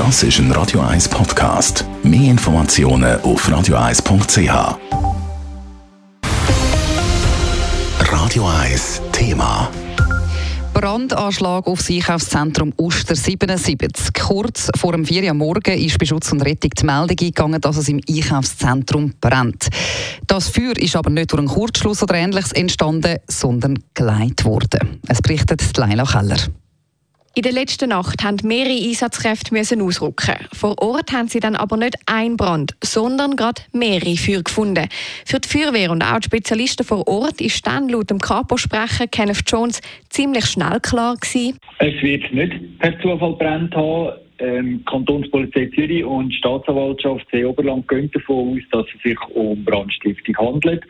Das ist ein Radio 1 Podcast. Mehr Informationen auf radio1.ch. Radio 1 Thema. Brandanschlag auf das Einkaufszentrum Oster 77. Kurz vor dem 4 Uhr morgen ist bei Schutz und Rettung die Meldung eingegangen, dass es im Einkaufszentrum brennt. Das Feuer ist aber nicht durch einen Kurzschluss oder Ähnliches entstanden, sondern geleitet worden. Es berichtet Leila Keller. In der letzten Nacht mussten mehrere Einsatzkräfte ausrücken. Vor Ort haben sie dann aber nicht ein Brand, sondern gerade mehrere Feuer gefunden. Für die Feuerwehr und auch die Spezialisten vor Ort ist dann laut dem Kapo-Sprecher Kenneth Jones ziemlich schnell klar gewesen. Es wird nicht per Zufall brennt haben. Ähm, Kantonspolizei Zürich und Staatsanwaltschaft See Oberland gehen davon aus, dass es sich um Brandstiftung handelt.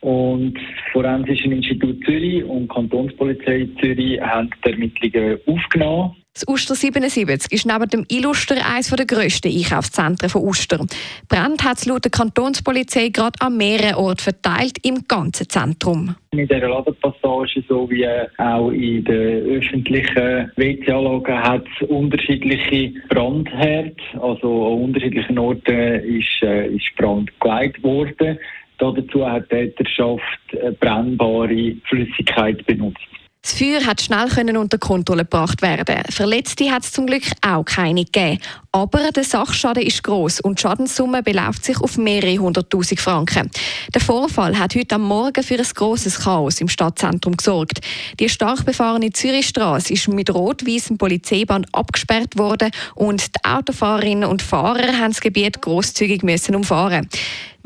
Und das Forensische Institut Zürich und Kantonspolizei Zürich haben die Ermittlungen aufgenommen. Das Uster 77 ist neben dem Illuster eines der grössten Einkaufszentren von Uster. Brand hat es laut der Kantonspolizei gerade an mehreren Orten verteilt im ganzen Zentrum. In dieser Ladenpassage sowie auch in den öffentlichen WC-Anlagen hat es unterschiedliche Brandherde. Also an unterschiedlichen Orten ist, äh, ist Brand geleitet worden. Dazu hat die Täterschaft brennbare Flüssigkeit benutzt. Das Feuer hat schnell können unter Kontrolle gebracht werden. Verletzte hat es zum Glück auch keine gegeben. Aber der Sachschaden ist groß und die Schadenssumme beläuft sich auf mehrere hunderttausend Franken. Der Vorfall hat heute am Morgen für ein grosses Chaos im Stadtzentrum gesorgt. Die stark befahrene Zürichstraße ist mit rot-weißem Polizeiband abgesperrt worden und die Autofahrerinnen und Fahrer haben das Gebiet grosszügig müssen umfahren.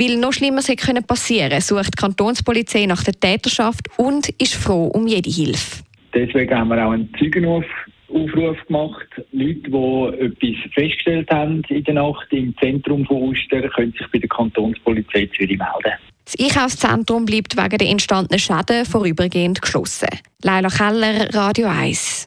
Weil noch Schlimmeres hätte passieren können, sucht die Kantonspolizei nach der Täterschaft und ist froh um jede Hilfe. Deswegen haben wir auch einen Zeugenaufruf gemacht. Leute, die etwas festgestellt haben in der Nacht im Zentrum von Oster, können sich bei der Kantonspolizei Zürich melden. Das Einkaufszentrum bleibt wegen der entstandenen Schäden vorübergehend geschlossen. Leila Keller, Radio 1.